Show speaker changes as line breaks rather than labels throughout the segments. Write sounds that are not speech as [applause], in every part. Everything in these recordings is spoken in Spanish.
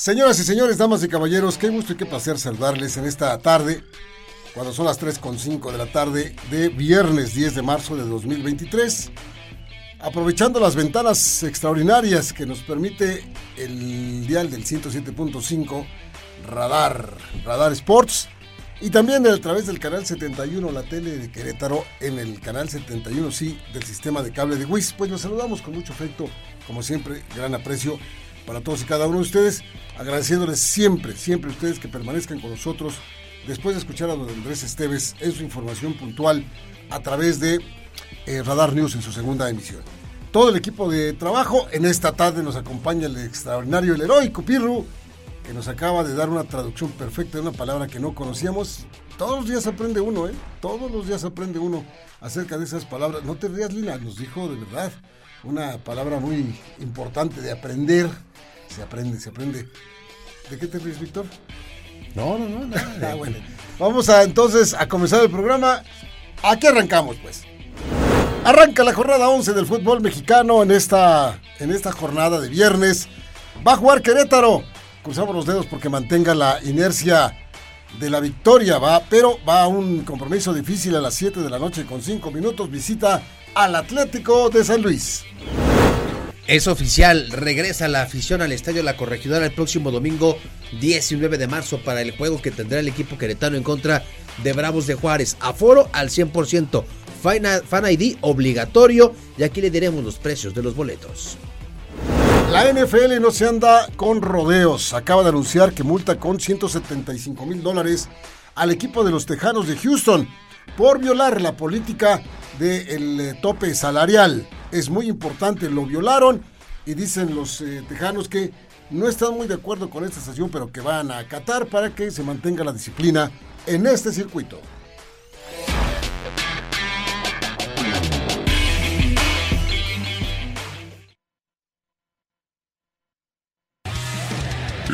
Señoras y señores, damas y caballeros, qué gusto y qué placer saludarles en esta tarde, cuando son las 3.5 de la tarde de viernes 10 de marzo de 2023. Aprovechando las ventanas extraordinarias que nos permite el dial del 107.5 Radar, Radar Sports, y también a través del canal 71, la tele de Querétaro, en el canal 71, sí, del sistema de cable de WIS. Pues los saludamos con mucho afecto, como siempre, gran aprecio para todos y cada uno de ustedes, agradeciéndoles siempre, siempre ustedes que permanezcan con nosotros después de escuchar a don Andrés Esteves en su información puntual a través de eh, Radar News en su segunda emisión. Todo el equipo de trabajo en esta tarde nos acompaña el extraordinario, el heroico Pirru, que nos acaba de dar una traducción perfecta de una palabra que no conocíamos. Todos los días aprende uno, ¿eh? Todos los días aprende uno acerca de esas palabras. No te rías, Lina, nos dijo de verdad una palabra muy importante de aprender. Se aprende, se aprende. ¿De qué te ríes, Víctor?
No, no, no. [laughs]
ah, bueno. Vamos a entonces a comenzar el programa. Aquí arrancamos, pues. Arranca la jornada 11 del fútbol mexicano en esta, en esta jornada de viernes. Va a jugar Querétaro. Cruzamos los dedos porque mantenga la inercia de la victoria, va, pero va a un compromiso difícil a las 7 de la noche con 5 minutos. Visita al Atlético de San Luis.
Es oficial, regresa la afición al Estadio La Corregidora el próximo domingo 19 de marzo para el juego que tendrá el equipo queretano en contra de Bravos de Juárez. Aforo al 100%, Fan ID obligatorio y aquí le diremos los precios de los boletos.
La NFL no se anda con rodeos. Acaba de anunciar que multa con 175 mil dólares al equipo de los Tejanos de Houston por violar la política del eh, tope salarial. Es muy importante, lo violaron y dicen los eh, tejanos que no están muy de acuerdo con esta estación, pero que van a acatar para que se mantenga la disciplina en este circuito.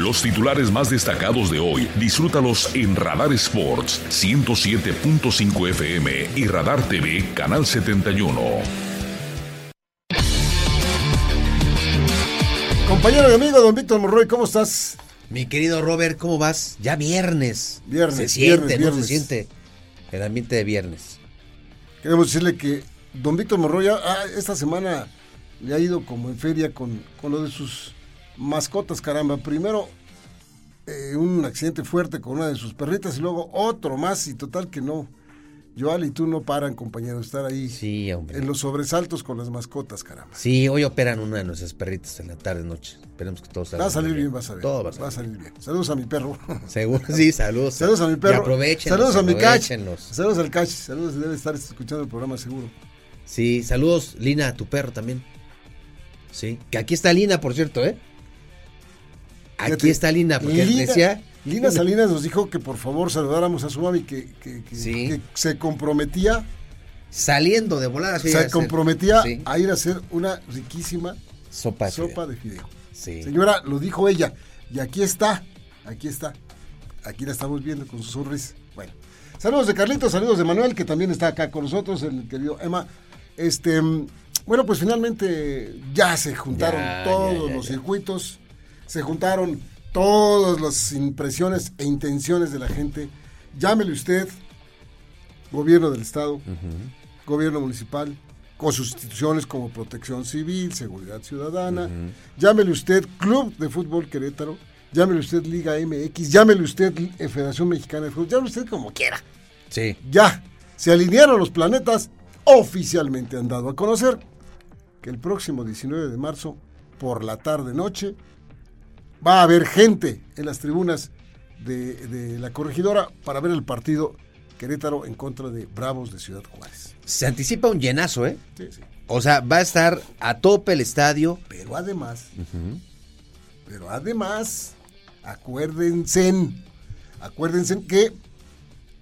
Los titulares más destacados de hoy, disfrútalos en Radar Sports 107.5 FM y Radar TV Canal 71.
Compañero y amigo, don Víctor Morroy, ¿cómo estás?
Mi querido Robert, ¿cómo vas? Ya viernes.
Viernes.
Se siente,
viernes,
¿no? Se siente el ambiente de viernes.
Queremos decirle que don Víctor Morroy ah, esta semana le ha ido como en feria con, con lo de sus mascotas, caramba. Primero eh, un accidente fuerte con una de sus perritas y luego otro más y total que no. Joal y tú no paran, compañero, estar ahí
Sí, hombre.
en los sobresaltos con las mascotas, caramba.
Sí, hoy operan una de nuestras perritas en la tarde noche. Esperemos que todo salga
Va a salir bien, vas a ver.
Todo va a salir,
bien. Saludos a mi perro. [laughs]
Seguro, sí, saludos.
Saludos a mi perro.
Aprovechen.
Saludos a mi catch. Saludos al catch. Saludos, debe estar escuchando el programa seguro.
Sí, saludos, Lina, a tu perro también. Sí, que aquí está Lina, por cierto, ¿eh? Aquí
Fíjate,
está Lina, porque
Lina-
decía...
Lina Salinas nos dijo que por favor saludáramos a su mami que, que- que-
Sí.
que se comprometía,
Saliendo de volar
se comprometía
Sí.
a ir a hacer una riquísima
Sopa. de
sopa
fideo.
de fideo.
Sí.
Señora, lo dijo ella. Y aquí está. Aquí está. Aquí la estamos viendo con su sonrisa. Bueno. Saludos de Carlitos, saludos de Manuel, que también está acá con nosotros, el querido Emma. Este, mm, bueno, pues finalmente ya se juntaron
Ya,
todos
ya, ya,
los circuitos, se juntaron todas las impresiones e intenciones de la gente. Llámele usted, gobierno del Estado, gobierno municipal, con sus instituciones como Protección Civil, Seguridad Ciudadana. Llámele usted Club de Fútbol Querétaro, llámele usted Liga MX, llámele usted Federación Mexicana de Fútbol, llámele usted como quiera.
Sí.
Ya, se alinearon los planetas, oficialmente han dado a conocer que el próximo 19 de marzo, por la tarde-noche, va a haber gente en las tribunas de, de la corregidora para ver el partido Querétaro en contra de Bravos de Ciudad Juárez.
Se anticipa un llenazo, ¿eh?
Sí, sí.
O sea, va a estar a tope el estadio.
Pero además, Pero además, acuérdense, acuérdense que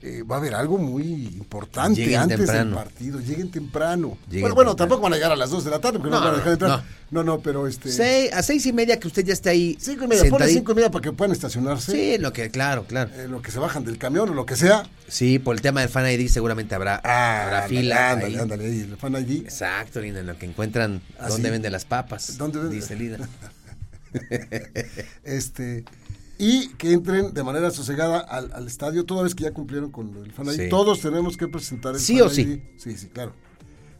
eh, va a haber algo muy importante
Lleguen
antes
temprano.
del partido. Lleguen temprano.
Lleguen
bueno, bueno,
temprano.
tampoco van a llegar a las 2 de la tarde porque no,
No,
van a dejar de entrar.
no.
No, no, pero este.
Seis- a seis y media que usted ya esté ahí.
Cinco y media, ponle cinco y media para que puedan estacionarse.
Sí, lo que, claro, claro.
eh, lo que se bajan del camión o lo que sea.
Sí, por el tema del Fan ID seguramente habrá, habrá
ándale,
fila.
Ándale,
ahí.
ándale, ahí, el fan ID.
Exacto, Linda, en lo que encuentran
¿Ah,
dónde
sí?
venden las papas.
¿Dónde venden?
Dice Linda. [laughs]
este y que entren de manera sosegada al, al estadio toda vez que ya cumplieron con el fan ID.
Sí.
Todos tenemos que presentar el
Sí
fan
o sí.
ID. Sí, sí, claro.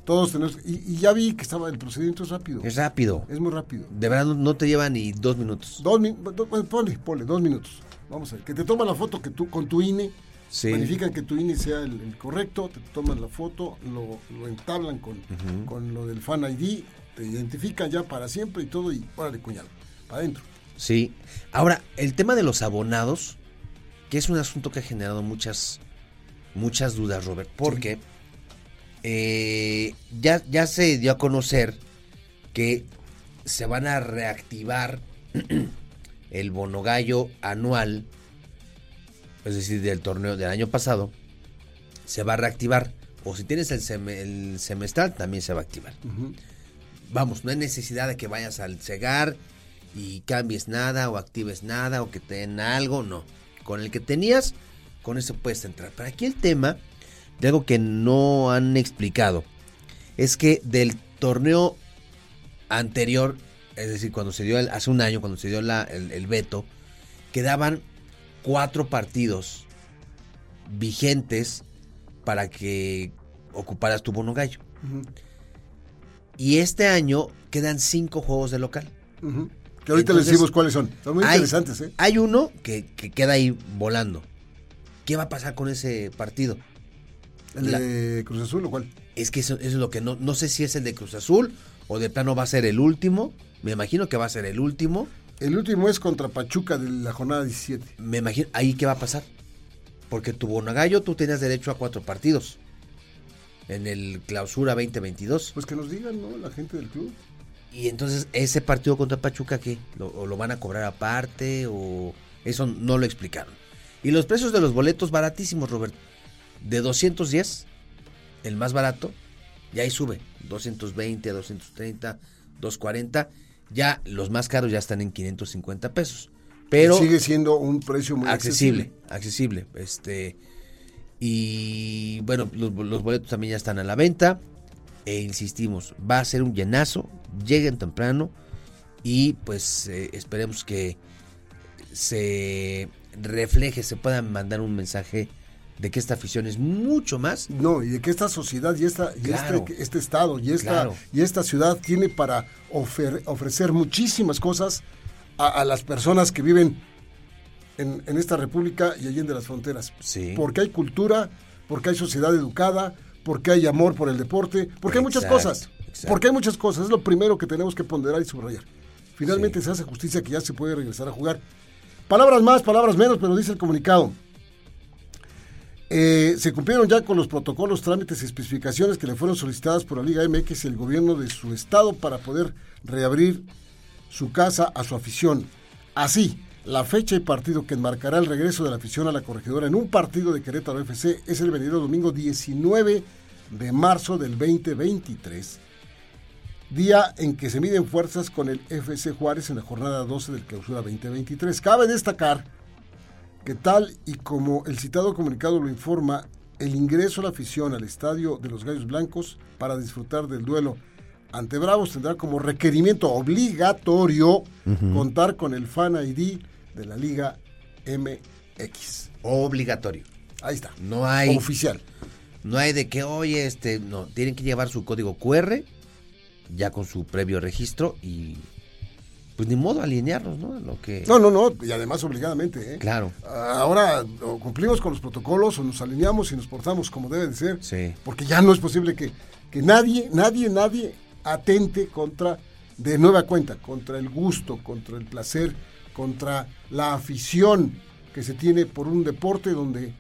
Todos tenemos y, y ya vi que estaba el procedimiento es rápido.
Es rápido.
Es muy rápido.
De verdad no, no te lleva ni dos minutos.
Dos minutos, ponle, ponle, dos minutos. Vamos a ver, que te toman la foto que tú, con tu INE,
Sí.
verifican que tu INE sea el, el correcto, te toman la foto, lo, lo entablan con, con lo del fan ID, te identifican ya para siempre y todo, y órale, cuñado, para adentro.
Sí. Ahora, el tema de los abonados, que es un asunto que ha generado muchas, muchas dudas, Robert, porque eh, ya, ya se dio a conocer que se van a reactivar [clears throat] el bonogallo anual, es decir, del torneo del año pasado, se va a reactivar. O si tienes el, seme- el semestral, también se va a activar. Vamos, no hay necesidad de que vayas al cegar y cambies nada o actives nada o que te den algo, no. Con el que tenías, con eso puedes entrar. Pero aquí el tema de algo que no han explicado es que del torneo anterior, es decir, cuando se dio el- hace un año, cuando se dio la- el, el veto, quedaban cuatro partidos vigentes para que ocuparas tu bono gallo. Y este año quedan cinco juegos de local.
Que ahorita les
Entonces,
decimos cuáles son. Son muy
hay,
interesantes, ¿eh?
Hay uno que, que queda ahí volando. ¿Qué va a pasar con ese partido?
¿El
la-
de Cruz Azul o cuál?
Es que eso, eso es lo que no, no sé si es el de Cruz Azul o de plano va a ser el último. Me imagino que va a ser el último.
El último es contra Pachuca de la jornada 17.
Me imagino, ahí qué va a pasar. Porque tu bonagallo tú tenías derecho a cuatro partidos. En el clausura 2022.
Pues que nos digan, ¿no? La gente del club.
Y entonces, ¿ese partido contra Pachuca qué? ¿Lo, o lo van a cobrar aparte? ¿O eso no lo explicaron? Y los precios de los boletos baratísimos, Robert. De 210, el más barato, y ahí sube. 220, 230, 240. Ya los más caros ya están en 550 pesos. Pero
Sigue siendo un precio muy
accesible, accesible. Este y bueno, los, los boletos también ya están a la venta. E insistimos, va a ser un llenazo, lleguen temprano y pues eh, esperemos que se refleje, se pueda mandar un mensaje de que esta afición es mucho más.
No, y de que esta sociedad y, esta, y este, este estado y esta,
Claro.
y esta ciudad tiene para ofer- ofrecer muchísimas cosas a, a las personas que viven en, en esta república y allí de las fronteras.
Sí.
Porque hay cultura, porque hay sociedad educada, porque hay amor por el deporte, porque hay muchas cosas.
exacto.
Porque hay muchas cosas. Es lo primero que tenemos que ponderar y subrayar. Finalmente
Sí.
se hace justicia que ya se puede regresar a jugar. Palabras más, palabras menos, pero dice el comunicado. Eh, se cumplieron ya con los protocolos, trámites y especificaciones que le fueron solicitadas por la Liga MX y el gobierno de su estado para poder reabrir su casa a su afición. Así, la fecha y partido que enmarcará el regreso de la afición a la corregidora en un partido de Querétaro FC es el venido domingo 19 de marzo del 2023, día en que se miden fuerzas con el FC Juárez en la jornada 12 del clausura 2023. Cabe destacar que tal y como el citado comunicado lo informa, el ingreso a la afición al estadio de los Gallos Blancos para disfrutar del duelo ante Bravos tendrá como requerimiento obligatorio contar con el Fan ID de la Liga MX.
Obligatorio.
Ahí está.
No hay,
Oficial.
no hay de que, oye, este, no, tienen que llevar su código QR, ya con su previo registro y pues ni modo alinearnos, ¿no? Lo que.
No, no, no, y además obligadamente. ¿eh?
Claro.
Ahora o cumplimos con los protocolos o nos alineamos y nos portamos como debe de ser.
Sí.
Porque ya no es posible que, que nadie, nadie, nadie atente contra, de nueva cuenta, contra el gusto, contra el placer, contra la afición que se tiene por un deporte donde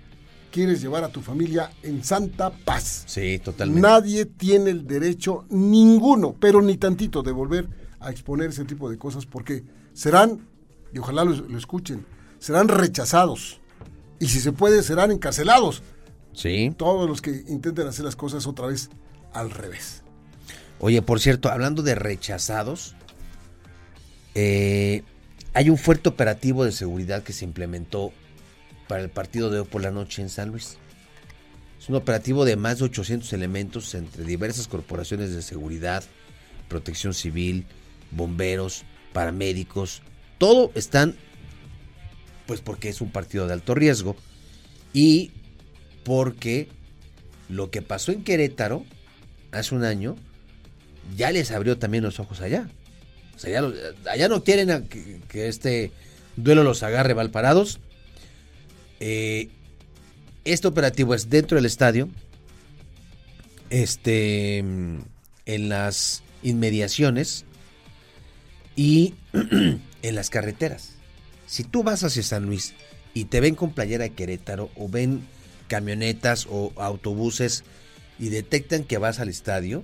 quieres llevar a tu familia en santa paz.
Sí, totalmente.
Nadie tiene el derecho, ninguno, pero ni tantito, de volver a exponer ese tipo de cosas porque serán y ojalá lo, escuchen, serán rechazados. Y si se puede, serán encarcelados.
Sí.
Todos los que intenten hacer las cosas otra vez al revés.
Oye, por cierto, hablando de rechazados, eh, hay un fuerte operativo de seguridad que se implementó para el partido de hoy por la noche en San Luis. Es un operativo de más de 800 elementos entre diversas corporaciones de seguridad, protección civil, bomberos, paramédicos. Todo están, pues porque es un partido de alto riesgo y porque lo que pasó en Querétaro hace un año ya les abrió también los ojos allá. O sea, allá no quieren que, este duelo los agarre valparados. Eh, este operativo es dentro del estadio, este, en las inmediaciones y [clears throat] en las carreteras. Si tú vas hacia San Luis y te ven con playera de Querétaro o ven camionetas o autobuses y detectan que vas al estadio,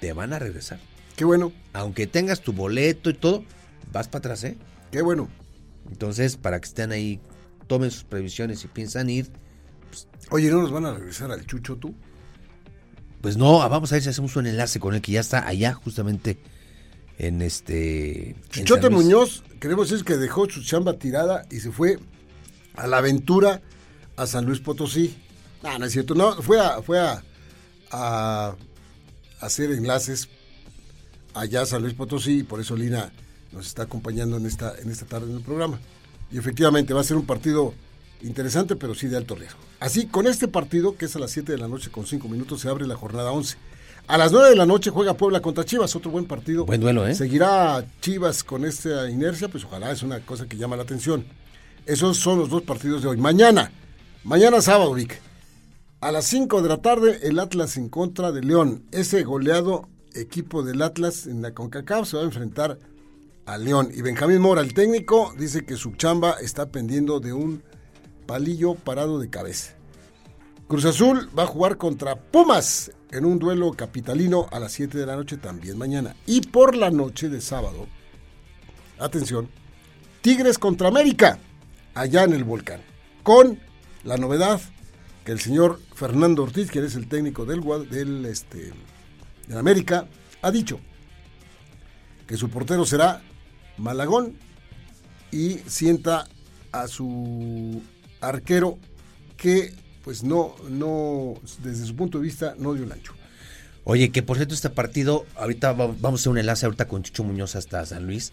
te van a regresar.
Qué bueno.
Aunque tengas tu boleto y todo, vas para atrás, ¿eh?
Qué bueno.
Entonces, para que estén ahí, tomen sus previsiones y piensan ir.
Pues, Oye, ¿no nos van a regresar al Chucho tú?
Pues no, ah, vamos a ver si hacemos un enlace con él que ya está allá, justamente en este.
Chuchote Muñoz, queremos decir que dejó su chamba tirada y se fue a la aventura a San Luis Potosí. No, no es cierto, no, fue a, fue a, a hacer enlaces allá a San Luis Potosí y por eso Lina nos está acompañando en esta, en esta tarde en el programa. Y efectivamente va a ser un partido interesante, pero sí de alto riesgo. Así, con este partido, que es a las 7 de la noche con 5 minutos, se abre la jornada 11. A las 9 de la noche juega Puebla contra Chivas, otro buen partido.
Buen duelo, ¿eh?
Seguirá Chivas con esta inercia, pues ojalá es una cosa que llama la atención. Esos son los dos partidos de hoy. Mañana, mañana sábado, Vic. A las 5 de la tarde, el Atlas en contra de León. Ese goleado equipo del Atlas en la CONCACAF se va a enfrentar a León. Y Benjamín Mora, el técnico, dice que su chamba está pendiendo de un palillo parado de cabeza. Cruz Azul va a jugar contra Pumas en un duelo capitalino a las 7 de la noche también mañana. Y por la noche de sábado, atención, Tigres contra América, allá en el volcán. Con la novedad que el señor Fernando Ortiz, que es el técnico del, del este, en América, ha dicho que su portero será Malagón y sienta a su arquero que pues no, no, desde su punto de vista, no dio el ancho.
Oye, que por cierto este partido, ahorita vamos a hacer un enlace ahorita con Chicho Muñoz hasta San Luis.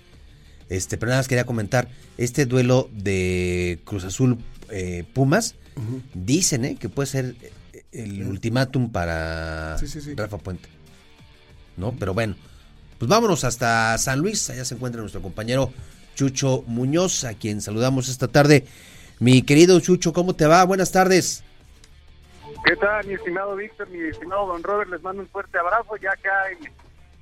Este, pero nada más quería comentar, este duelo de Cruz Azul eh, Pumas, dicen eh, que puede ser el ultimátum para Rafa Puente. ¿No? Pero bueno, pues vámonos hasta San Luis, allá se encuentra nuestro compañero Chucho Muñoz, a quien saludamos esta tarde. Mi querido Chucho, ¿cómo te va? Buenas tardes.
¿Qué tal, mi estimado Víctor, mi estimado Don Robert? Les mando un fuerte abrazo ya acá en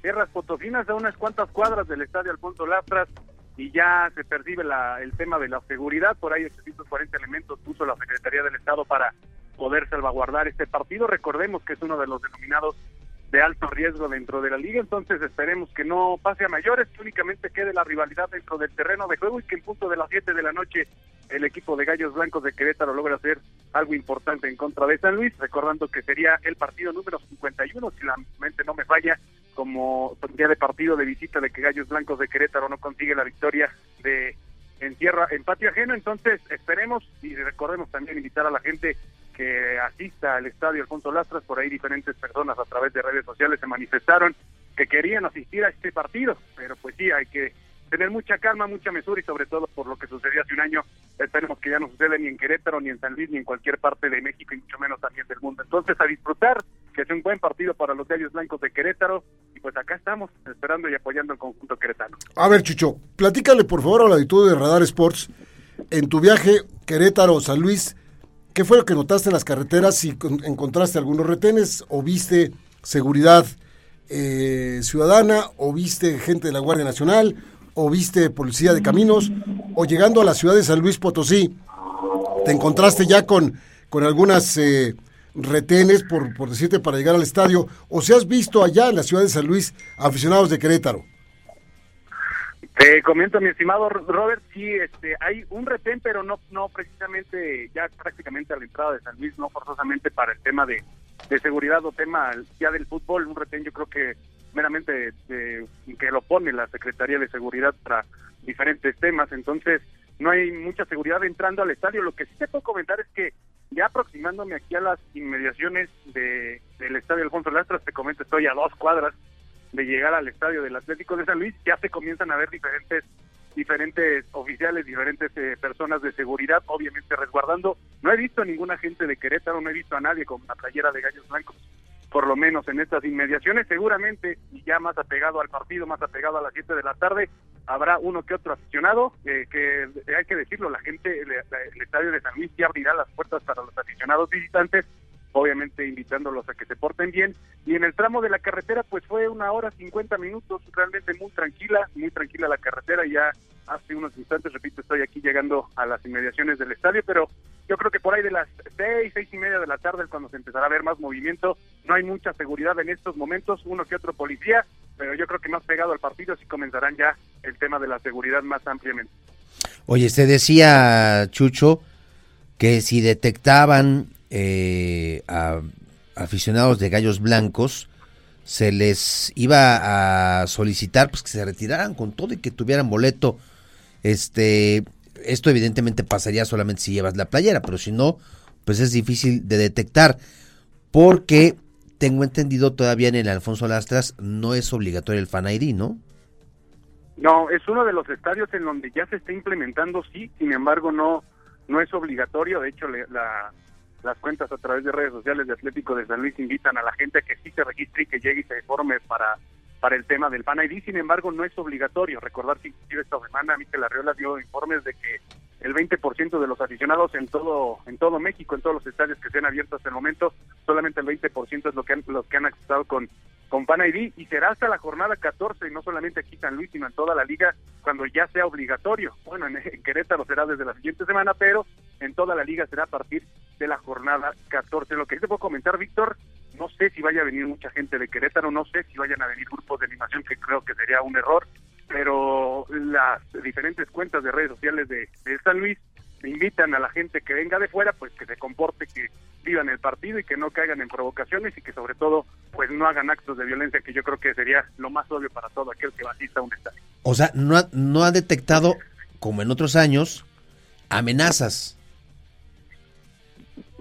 Tierras Potofinas, a unas cuantas cuadras del Estadio Alfonso Lastras, y ya se percibe la, el tema de la seguridad. Por ahí 840 elementos puso la Secretaría del Estado para poder salvaguardar este partido. Recordemos que es uno de los denominados de alto riesgo dentro de la liga, entonces esperemos que no pase a mayores, que únicamente quede la rivalidad dentro del terreno de juego y que en punto de las 7 de la noche el equipo de Gallos Blancos de Querétaro logre hacer algo importante en contra de San Luis, recordando que sería el partido número 51, si la mente no me falla, como día de partido de visita de que Gallos Blancos de Querétaro no consigue la victoria de en tierra, en patio ajeno, entonces esperemos y recordemos también invitar a la gente que asista al estadio Alfonso Lastras, por ahí diferentes personas a través de redes sociales se manifestaron que querían asistir a este partido, pero pues sí, hay que tener mucha calma, mucha mesura y sobre todo por lo que sucedió hace un año, esperemos que ya no suceda ni en Querétaro, ni en San Luis, ni en cualquier parte de México y mucho menos también del mundo. Entonces a disfrutar, que sea un buen partido para los Gallos Blancos de Querétaro y pues acá estamos esperando y apoyando al conjunto queretano.
A ver, Chucho, platícale por favor a la editor de Radar Sports, en tu viaje Querétaro-San Luis, ¿Qué fue lo que notaste en las carreteras? Si encontraste algunos retenes o viste seguridad eh, ciudadana o viste gente de la Guardia Nacional o viste policía de caminos o llegando a la ciudad de San Luis Potosí, te encontraste ya con, con algunas eh, retenes, por, por decirte, para llegar al estadio, o si has visto allá en la ciudad de San Luis aficionados de Querétaro.
Te comento, mi estimado Robert, sí, este, hay un retén, pero no, no precisamente ya prácticamente a la entrada de San Luis, no forzosamente para el tema de, de seguridad o tema ya del fútbol, un retén yo creo que meramente que lo pone la Secretaría de Seguridad para diferentes temas, entonces no hay mucha seguridad entrando al estadio. Lo que sí te puedo comentar es que ya aproximándome aquí a las inmediaciones de, del estadio Alfonso Lastras, te comento, estoy a dos cuadras de llegar al estadio del Atlético de San Luis, ya se comienzan a ver diferentes diferentes oficiales, diferentes eh, personas de seguridad, obviamente resguardando. No he visto a ningún agente de Querétaro, no he visto a nadie con la playera de Gallos Blancos, por lo menos en estas inmediaciones. Seguramente, y ya más apegado al partido, más apegado a las 7 de la tarde, habrá uno que otro aficionado, eh, que hay que decirlo, la gente, el, el estadio de San Luis ya abrirá las puertas para los aficionados visitantes obviamente invitándolos a que se porten bien. Y en el tramo de la carretera, pues fue una hora 50 minutos, realmente muy tranquila, muy tranquila la carretera. Ya hace unos instantes, repito, estoy aquí llegando a las inmediaciones del estadio, pero yo creo que por ahí de las seis, seis y media de la tarde es cuando se empezará a ver más movimiento. No hay mucha seguridad en estos momentos, uno que otro policía, pero yo creo que más pegado al partido sí comenzarán ya el tema de la seguridad más ampliamente.
Oye, se decía, Chucho, que si detectaban eh, a aficionados de gallos blancos se les iba a solicitar pues que se retiraran con todo y que tuvieran boleto este esto evidentemente pasaría solamente si llevas la playera pero si no pues es difícil de detectar porque tengo entendido todavía en el Alfonso Lastras no es obligatorio el Fan ID, ¿no?
No, es uno de los estadios en donde ya se está implementando, sí, sin embargo no no es obligatorio, de hecho la, las cuentas a través de redes sociales de Atlético de San Luis invitan a la gente a que sí se registre y que llegue y se informe para para el tema del Fan ID, sin embargo no es obligatorio. Recordar que esta semana Miquel Arriola dio informes de que el 20% de los aficionados en todo en todo México, en todos los estadios que se han abierto hasta el momento, solamente el 20% es lo que han, los que han accesado con con Fan ID y será hasta la jornada 14 y no solamente aquí San Luis, sino en toda la liga cuando ya sea obligatorio. Bueno, en, en Querétaro será desde la siguiente semana, pero en toda la liga será a partir de la jornada 14. Lo que te puedo comentar, Víctor, no sé si vaya a venir mucha gente de Querétaro, no sé si vayan a venir grupos de animación, que creo que sería un error, pero las diferentes cuentas de redes sociales de, San Luis invitan a la gente que venga de fuera, pues que se comporte, que vivan el partido y que no caigan en provocaciones y que sobre todo pues no hagan actos de violencia, que yo creo que sería lo más obvio para todo aquel que asista a un estadio.
O sea, no ha, no ha detectado, como en otros años, amenazas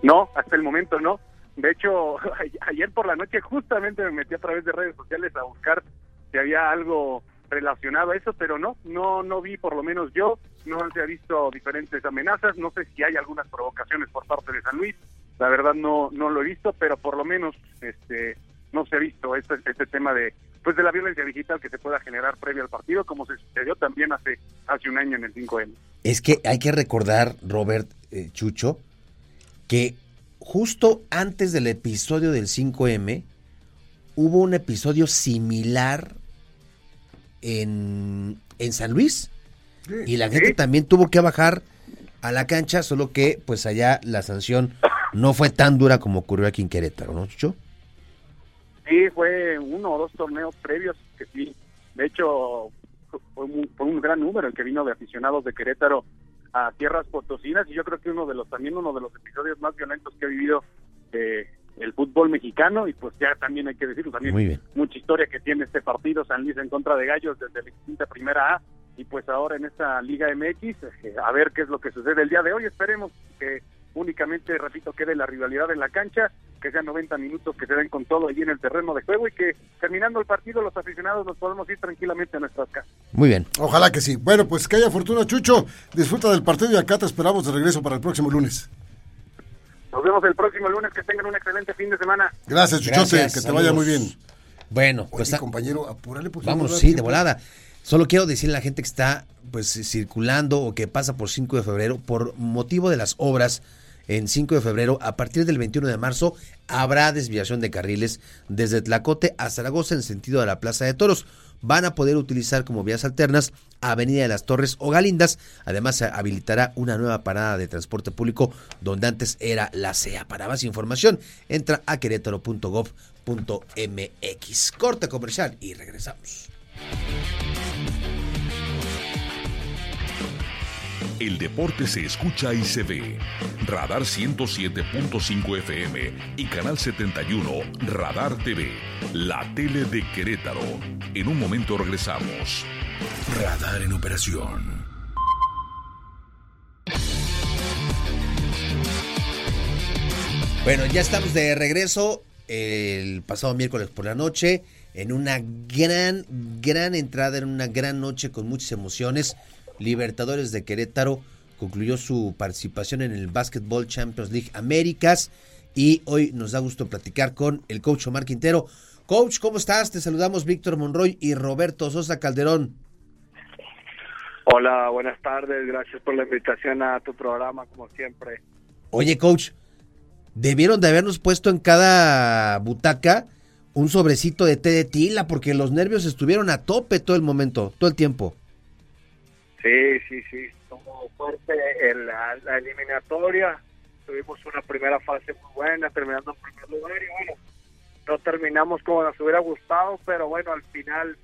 no, hasta el momento no. De hecho, [laughs] ayer por la noche justamente me metí a través de redes sociales a buscar si había algo relacionado a eso, pero no, no, no vi por lo menos yo, no se ha visto diferentes amenazas, no sé si hay algunas provocaciones por parte de San Luis, la verdad no, no lo he visto, pero por lo menos, este, no se ha visto este, este tema de, pues de la violencia digital que se pueda generar previo al partido, como se sucedió también hace, hace un año en el 5M.
Es que hay que recordar, Robert eh, Chucho, que justo antes del episodio del 5M hubo un episodio similar en, en San Luis. y la gente también tuvo que bajar a la cancha, solo que pues allá la sanción no fue tan dura como ocurrió aquí en Querétaro, ¿no, Chucho?
Sí, fue uno o dos torneos previos que sí. De hecho, fue fue un gran número el que vino de aficionados de Querétaro a tierras potosinas y yo creo que uno de los también uno de los episodios más violentos que ha vivido mexicano y pues ya también hay que decirlo también mucha historia que tiene este partido San Luis en contra de Gallos desde la quinta primera A y pues ahora en esta Liga MX eh, a ver qué es lo que sucede el día de hoy esperemos que únicamente repito quede la rivalidad en la cancha que sean 90 minutos que se den con todo allí en el terreno de juego y que terminando el partido los aficionados nos podemos ir tranquilamente a nuestras casas.
Muy bien.
Ojalá que sí. Bueno, pues que haya fortuna, Chucho. Disfruta del partido y acá te esperamos de regreso para el próximo lunes.
Nos vemos el próximo lunes. Que tengan un excelente fin de semana.
Gracias, Chuchote. que te vaya muy bien.
Bueno,
pues. compañero, apúrale, pues.
Vamos, sí, de volada. Solo quiero decirle a la gente que está pues circulando o que pasa por 5 de febrero por motivo de las obras en 5 de febrero, a partir del 21 de marzo, habrá desviación de carriles desde Tlacote a Zaragoza en sentido de la Plaza de Toros. Van a poder utilizar como vías alternas Avenida de las Torres o Galindas. Además, se habilitará una nueva parada de transporte público donde antes era la CEA. Para más información, entra a querétaro.gov.mx. Corte comercial y regresamos.
El deporte se escucha y se ve. Radar 107.5 FM y Canal 71 Radar TV, la tele de Querétaro. En un momento regresamos. Radar en operación.
Bueno, ya estamos de regreso el pasado miércoles por la noche en una gran, gran entrada, en una gran noche con muchas emociones. Libertadores de Querétaro concluyó su participación en el Basketball Champions League Américas y hoy nos da gusto platicar con el coach Omar Quintero. Coach, ¿cómo estás? Te saludamos Víctor Monroy y Roberto Sosa Calderón.
Hola, buenas tardes. Gracias por la invitación a tu programa, como siempre.
Oye, coach, debieron de habernos puesto en cada butaca un sobrecito de té de tila porque los nervios estuvieron a tope todo el momento, todo el tiempo.
Sí, sí, sí, estuvo fuerte en la, eliminatoria. Tuvimos una primera fase muy buena, terminando en primer lugar y bueno, no terminamos como nos hubiera gustado, pero bueno, al final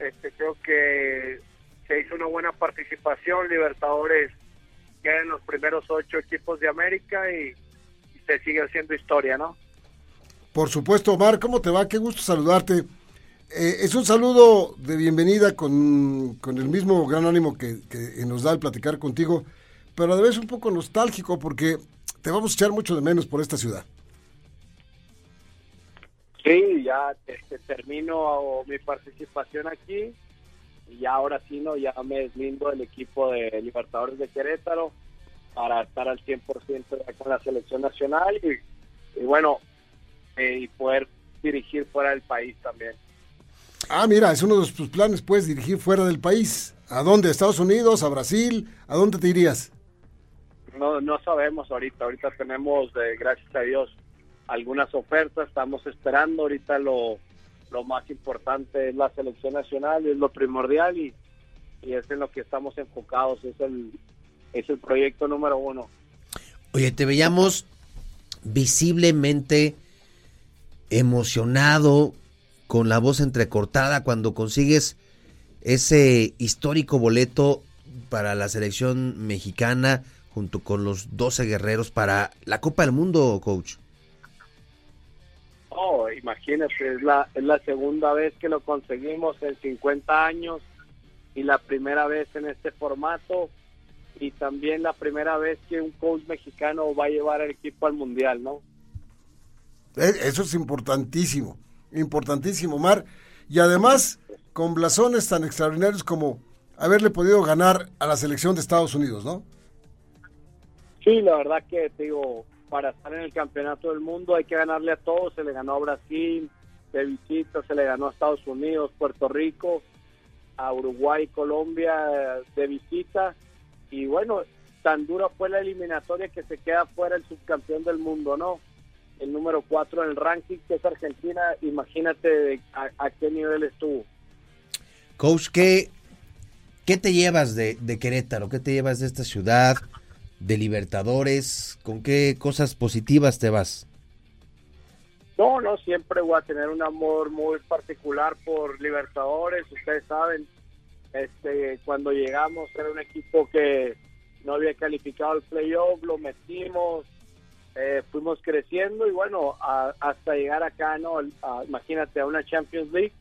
este, creo que se hizo una buena participación. Libertadores quedan los primeros ocho equipos de América y se sigue haciendo historia, ¿no?
Por supuesto, Omar, ¿cómo te va? Qué gusto saludarte. Eh, es un saludo de bienvenida con, el mismo gran ánimo que, nos da el platicar contigo, pero a la vez un poco nostálgico porque te vamos a echar mucho de menos por esta ciudad.
Sí, ya este, termino mi participación aquí y ya ahora sí, no, ya me deslindo del equipo de Libertadores de Querétaro para estar al 100% con la selección nacional y bueno, eh, y poder dirigir fuera del país también.
Ah, mira, es uno de tus planes, puedes dirigir fuera del país. ¿A dónde? ¿A Estados Unidos? ¿A Brasil? ¿A dónde te irías?
No, no sabemos ahorita. Ahorita tenemos, eh, gracias a Dios, algunas ofertas. Estamos esperando. Ahorita lo, lo más importante es la selección nacional, es lo primordial y, y es en lo que estamos enfocados. Es el, es el proyecto número uno.
Oye, te veíamos visiblemente emocionado, con la voz entrecortada cuando consigues ese histórico boleto para la selección mexicana junto con los 12 guerreros para la Copa del Mundo, coach?
Oh, imagínate, es la, es la segunda vez que lo conseguimos en 50 años y la primera vez en este formato y también la primera vez que un coach mexicano va a llevar al equipo al mundial, ¿no?
Eh, eso es importantísimo, importantísimo, Mar. Y además, con blasones tan extraordinarios como haberle podido ganar a la selección de Estados Unidos, ¿no?
Sí, la verdad que, digo, para estar en el campeonato del mundo hay que ganarle a todos. Se le ganó a Brasil de visita, se le ganó a Estados Unidos, Puerto Rico, a Uruguay, Colombia de visita. Y bueno, tan dura fue la eliminatoria que se queda fuera el subcampeón del mundo, ¿no? El número 4 en el ranking, que es Argentina. Imagínate a, qué nivel estuvo.
Coach, ¿qué, qué te llevas de, de, Querétaro? ¿Qué te llevas de esta ciudad? ¿De Libertadores? ¿Con qué cosas positivas te vas?
No, no, siempre voy a tener un amor muy particular por Libertadores. Ustedes saben, este, cuando llegamos era un equipo que no había calificado el playoff, lo metimos, eh, fuimos creciendo y bueno, hasta llegar acá, ¿no? imagínate, a una Champions League.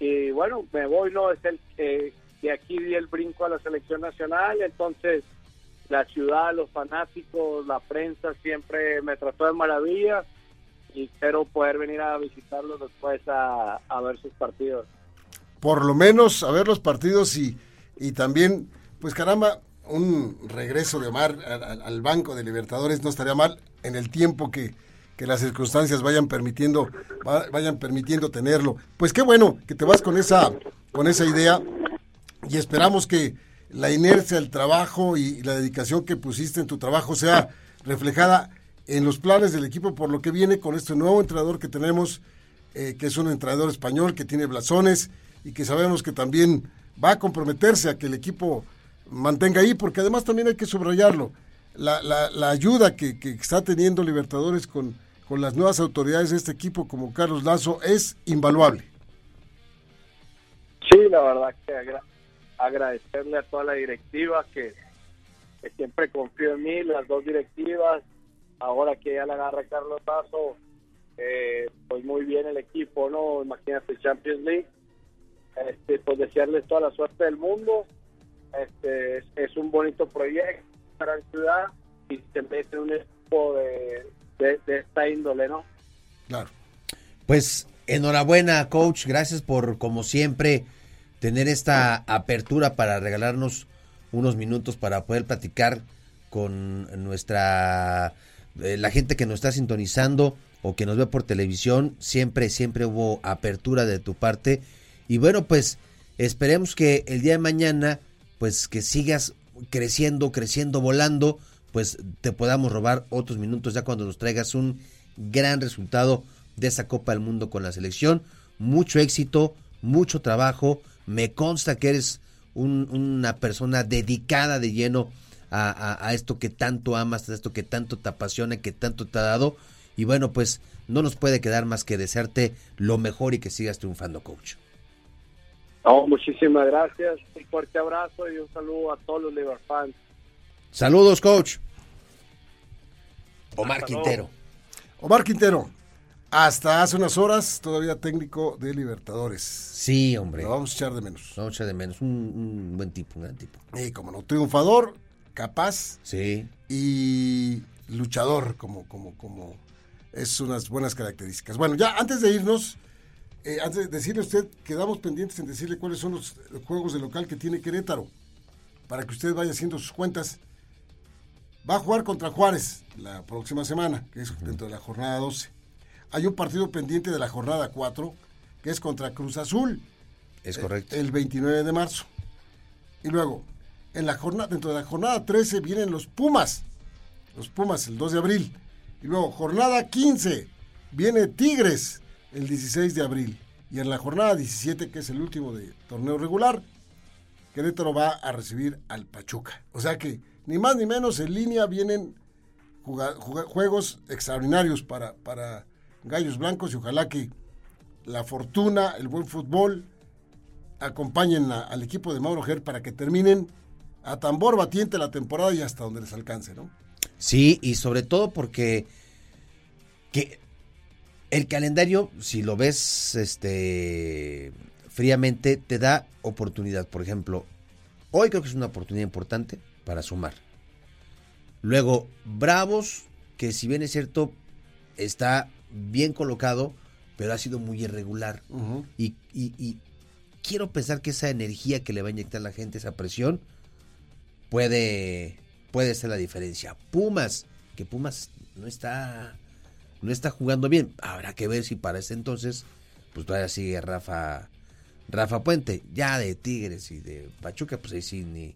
Y bueno, me voy, ¿no? Es el que de aquí di el brinco a la selección nacional, entonces la ciudad, los fanáticos, la prensa siempre me trató de maravilla y espero poder venir a visitarlos después a, a ver sus partidos.
Por lo menos a ver los partidos y, y también, pues caramba, un regreso de Omar al, Banco de Libertadores no estaría mal en el tiempo que, las circunstancias vayan permitiendo vayan permitiendo tenerlo. Pues qué bueno que te vas con esa con esa idea y esperamos que la inercia, el trabajo y la dedicación que pusiste en tu trabajo sea reflejada en los planes del equipo por lo que viene con este nuevo entrenador que tenemos, eh, que es un entrenador español que tiene blasones y que sabemos que también va a comprometerse a que el equipo mantenga ahí, porque además también hay que subrayarlo, la, la, ayuda que, está teniendo Libertadores con, con las nuevas autoridades de este equipo como Carlos Lazo es invaluable.
Sí, la verdad que agradecerle a toda la directiva que, que siempre confío en mí, las dos directivas, ahora que ya le agarra Carlos Paso, eh, pues muy bien el equipo, ¿no? Imagínate Champions League, este, pues desearles toda la suerte del mundo, este, es, un bonito proyecto para la ciudad y se mete un equipo de, de esta índole, ¿no?
Claro.
Pues enhorabuena, coach. Gracias por, como siempre, tener esta apertura para regalarnos unos minutos para poder platicar con nuestra eh, la gente que nos está sintonizando o que nos ve por televisión. Siempre, siempre hubo apertura de tu parte. Y bueno, pues esperemos que el día de mañana, pues que sigas creciendo, creciendo, volando, pues te podamos robar otros minutos ya cuando nos traigas un gran resultado de esa Copa del Mundo con la selección. Mucho éxito, mucho trabajo. Me consta que eres una persona dedicada de lleno a, esto que tanto amas, a esto que tanto te apasiona, que tanto te ha dado. Y bueno, pues no nos puede quedar más que desearte lo mejor y que sigas triunfando, coach.
Muchísimas gracias. Un fuerte abrazo y un saludo a todos los Liverpool
Saludos, coach. Omar Quintero.
Omar Quintero, hasta hace unas horas todavía técnico de Libertadores.
Sí, hombre.
Lo vamos a echar de menos.
Lo vamos a echar de menos. Un, buen tipo, un gran tipo.
Y como no, triunfador, capaz.
Sí.
Y luchador, como, como, como es unas buenas características. Bueno, ya antes de irnos, eh, antes de decirle a usted, quedamos pendientes en decirle cuáles son los juegos de local que tiene Querétaro, para que usted vaya haciendo sus cuentas. Va a jugar contra Juárez la próxima semana, que es dentro de la jornada 12 hay un partido pendiente de la jornada 4, que es contra Cruz Azul.
Es correcto.
El, 29 de marzo. Y luego, en la jornada, dentro de la jornada 13 vienen los Pumas. Los Pumas el 2 de abril. Y luego, jornada 15, viene Tigres el 16 de abril. Y en la jornada 17, que es el último de torneo regular, Querétaro va a recibir al Pachuca. O sea que, ni más ni menos, en línea vienen juegos extraordinarios para, para Gallos Blancos y ojalá que la fortuna, el buen fútbol acompañen al equipo de Mauro Ger para que terminen a tambor batiente la temporada y hasta donde les alcance, ¿no?
Sí, y sobre todo porque que el calendario, si lo ves este fríamente, te da oportunidad. Por ejemplo, hoy creo que es una oportunidad importante para sumar. Luego, Bravos, que si bien es cierto, está bien colocado, pero ha sido muy irregular. y, quiero pensar que esa energía que le va a inyectar la gente, esa presión, puede, puede ser la diferencia. Pumas, que Pumas no está, no está jugando bien. Habrá que ver si para ese entonces, pues todavía sigue Rafa, Rafa Puente. Ya de Tigres y de Pachuca, pues ahí sí ni,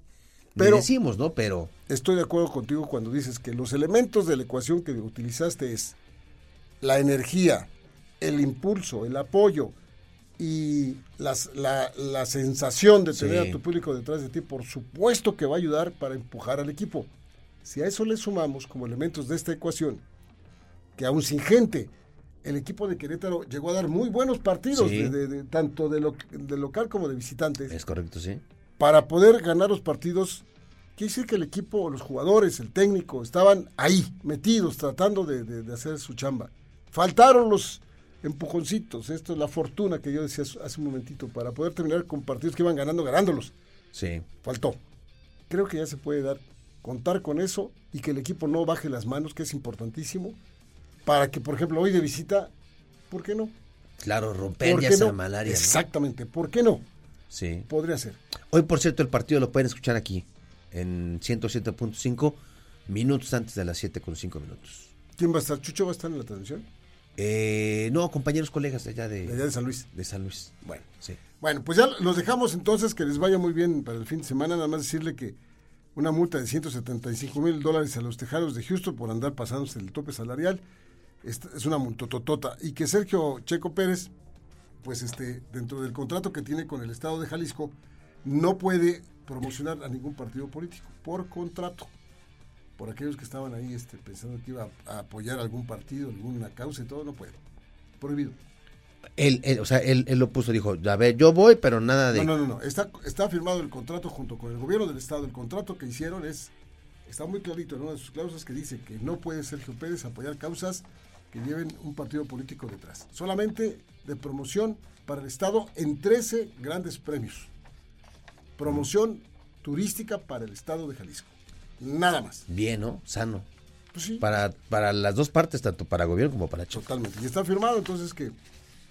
pero, decimos, ¿no? Pero.
Estoy de acuerdo contigo cuando dices que los elementos de la ecuación que utilizaste es la energía, el impulso, el apoyo y las, la, la, sensación de tener a tu público detrás de ti, por supuesto que va a ayudar para empujar al equipo. Si a eso le sumamos como elementos de esta ecuación, que aún sin gente, el equipo de Querétaro llegó a dar muy buenos partidos, de, tanto de, de, local como de visitantes.
Es correcto, sí.
Para poder ganar los partidos, quiere decir que el equipo, los jugadores, el técnico, estaban ahí, metidos, tratando de hacer su chamba. Faltaron los empujoncitos, esto es la fortuna que yo decía hace un momentito, para poder terminar con partidos que iban ganando, ganándolos.
Sí.
Faltó. Creo que ya se puede dar, contar con eso y que el equipo no baje las manos, que es importantísimo, para que, por ejemplo, hoy de visita, ¿por qué no?
Claro, romper ya esa malaria.
Exactamente, ¿por qué no?
Sí.
Podría ser.
Hoy, por cierto, el partido lo pueden escuchar aquí, en 107.5, minutos antes de las 7 con 5 minutos.
¿Quién va a estar? ¿Chucho va a estar en la transmisión?
Eh, no, compañeros, colegas de allá de,
de, San Luis.
De San Luis.
Bueno, sí. Bueno, pues ya los dejamos entonces, que les vaya muy bien para el fin de semana. Nada más decirle que una multa de 175 mil dólares a los tejados de Houston por andar pasándose el tope salarial. Es una multototota. Y que Sergio Checo Pérez, pues este, dentro del contrato que tiene con el Estado de Jalisco, no puede promocionar a ningún partido político por contrato por aquellos que estaban ahí este, pensando que iba a, apoyar algún partido, alguna causa y todo, no puede. Prohibido.
Él, o sea, él, lo puso, dijo, a ver, yo voy, pero nada de...
No, no, no, no. Está, está firmado el contrato junto con el gobierno del estado. El contrato que hicieron es está muy clarito en una de sus cláusulas que dice que no puede Sergio Pérez apoyar causas que lleven un partido político detrás. Solamente de promoción para el Estado en 13 grandes premios. Promoción turística para el Estado de Jalisco. Nada más.
Bien, ¿no? Sano.
Pues sí.
Para, para las dos partes, tanto para gobierno como para Chico.
Totalmente. Y está firmado, entonces que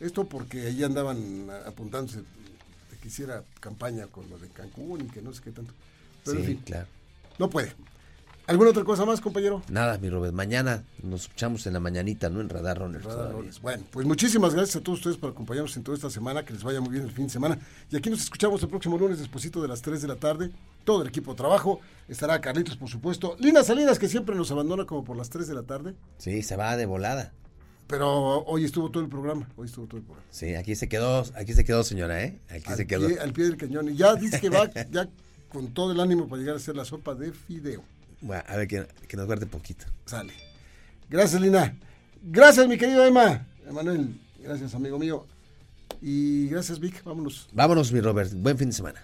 esto porque ahí andaban apuntándose de que hiciera campaña con lo de Cancún y que no sé qué tanto. Pero en
sí,
fin,
claro.
no puede. ¿Alguna otra cosa más, compañero?
Nada, mi Robert. Mañana nos escuchamos en la mañanita, ¿no? En Radar Runner.
Radar. Rollers. Bueno, pues muchísimas gracias a todos ustedes por acompañarnos en toda esta semana, que les vaya muy bien el fin de semana. Y aquí nos escuchamos el próximo lunes, despuesito de las 3 de la tarde. Todo el equipo de trabajo. Estará Carlitos, por supuesto. Lina Salinas, que siempre nos abandona como por las 3 de la tarde.
Sí, se va de volada.
Pero hoy estuvo todo el programa. Hoy estuvo todo el programa.
Sí, aquí se quedó, aquí se quedó, señora, ¿eh? Aquí
al,
se quedó.
Pie, al pie del cañón. Y ya dice que va ya con todo el ánimo para llegar a hacer la sopa de fideo.
Bueno, a ver, que, que nos guarde poquito.
Sale. Gracias, Lina. Gracias, mi querido Emma. Emanuel, gracias, amigo mío. Y gracias, Vic. Vámonos.
Vámonos, mi Robert. Buen fin de semana.